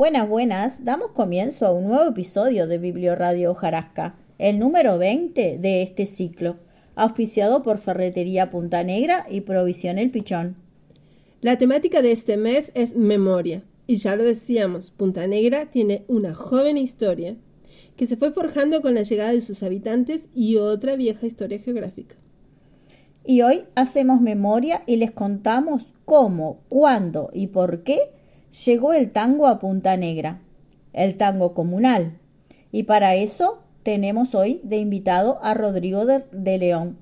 Buenas, buenas, damos comienzo a un nuevo episodio de Biblioradio Jarasca, el número 20 de este ciclo, auspiciado por Ferretería Punta Negra y Provisión El Pichón. La temática de este mes es memoria, y ya lo decíamos, Punta Negra tiene una joven historia que se fue forjando con la llegada de sus habitantes y otra vieja historia geográfica. Y hoy hacemos memoria y les contamos cómo, cuándo y por qué llegó el tango a Punta Negra, el tango comunal. Y para eso tenemos hoy de invitado a Rodrigo de, León,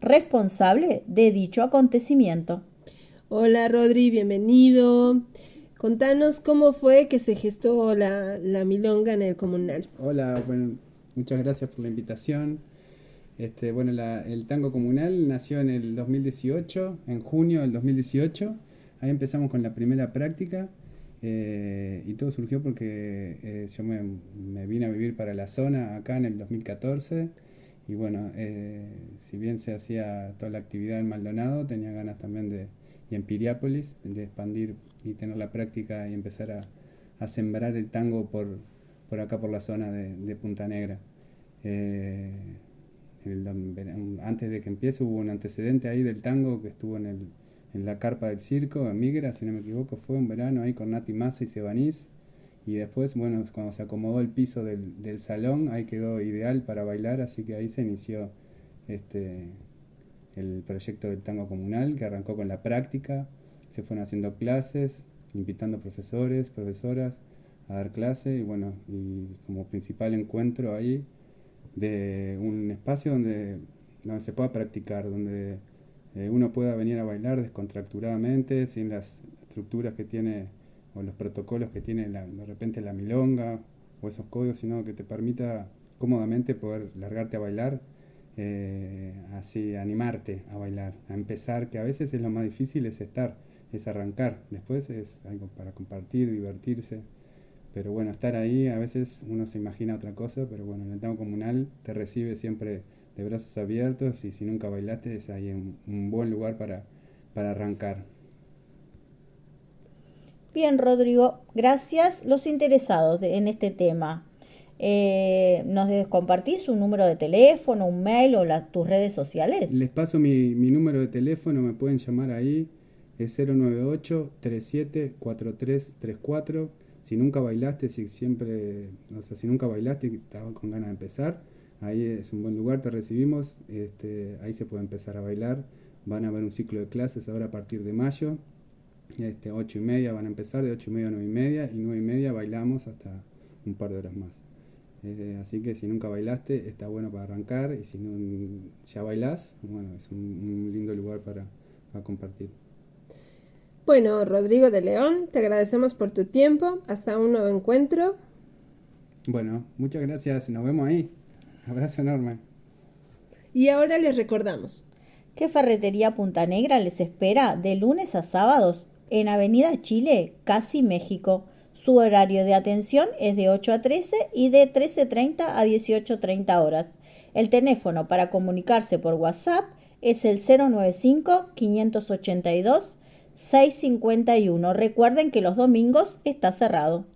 responsable de dicho acontecimiento. Hola Rodri, bienvenido. Contanos cómo fue que se gestó la, milonga en el comunal. Hola, bueno, muchas gracias por la invitación. Este, bueno, el tango comunal nació en el 2018, en junio del 2018. Ahí empezamos con la primera práctica eh, y todo surgió porque eh, yo me, vine a vivir para la zona acá en el 2014 y bueno, eh, si bien se hacía toda la actividad en Maldonado, tenía ganas también de, y en Piriápolis, de expandir y tener la práctica y empezar a, sembrar el tango por, por, acá, por la zona de, Punta Negra. antes de que empiece hubo un antecedente ahí del tango que estuvo en el en la carpa del circo, en Migra, si no me equivoco, fue un verano ahí con Nati Massa y Sebanís. Y después, bueno, cuando se acomodó el piso del, del, salón, ahí quedó ideal para bailar, así que ahí se inició este, el proyecto del tango comunal, que arrancó con la práctica, se fueron haciendo clases, invitando profesores, profesoras a dar clase, y bueno, y como principal encuentro ahí de un espacio donde, donde se pueda practicar, donde eh, uno pueda venir a bailar descontracturadamente, sin las estructuras que tiene o los protocolos que tiene de repente la milonga o esos códigos, sino que te permita cómodamente poder largarte a bailar, eh, así animarte a bailar, a empezar, que a veces es lo más difícil, es estar, es arrancar, después es algo para compartir, divertirse, pero bueno, estar ahí, a veces uno se imagina otra cosa, pero bueno, el entorno comunal te recibe siempre de brazos abiertos y si nunca bailaste es ahí un, buen lugar para, para arrancar. Bien, Rodrigo, gracias. Los interesados en este tema, eh, ¿nos compartís un número de teléfono, un mail o tus redes sociales? Les paso mi, mi, número de teléfono, me pueden llamar ahí, es 098-374334. Si nunca bailaste, si siempre, o sea, si nunca bailaste y estabas con ganas de empezar, Ahí es un buen lugar, te recibimos, este, ahí se puede empezar a bailar. Van a haber un ciclo de clases ahora a partir de mayo. Este, 8 y media van a empezar, de 8 y media a 9 y media, y 9 y media bailamos hasta un par de horas más. Eh, así que si nunca bailaste, está bueno para arrancar, y si no, ya bailás, bueno, es un, lindo lugar para, para compartir. Bueno, Rodrigo de León, te agradecemos por tu tiempo. Hasta un nuevo encuentro. Bueno, muchas gracias. Nos vemos ahí. Abrazo enorme. Y ahora les recordamos que Ferretería Punta Negra les espera de lunes a sábados en Avenida Chile, casi México. Su horario de atención es de 8 a 13 y de 13.30 a 18.30 horas. El teléfono para comunicarse por WhatsApp es el 095-582-651. Recuerden que los domingos está cerrado.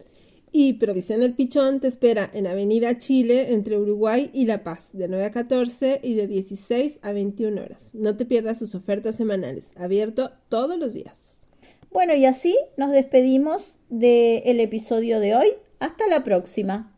Y Provisión El Pichón te espera en Avenida Chile, entre Uruguay y La Paz, de 9 a 14 y de 16 a 21 horas. No te pierdas sus ofertas semanales, abierto todos los días. Bueno, y así nos despedimos del episodio de hoy. Hasta la próxima.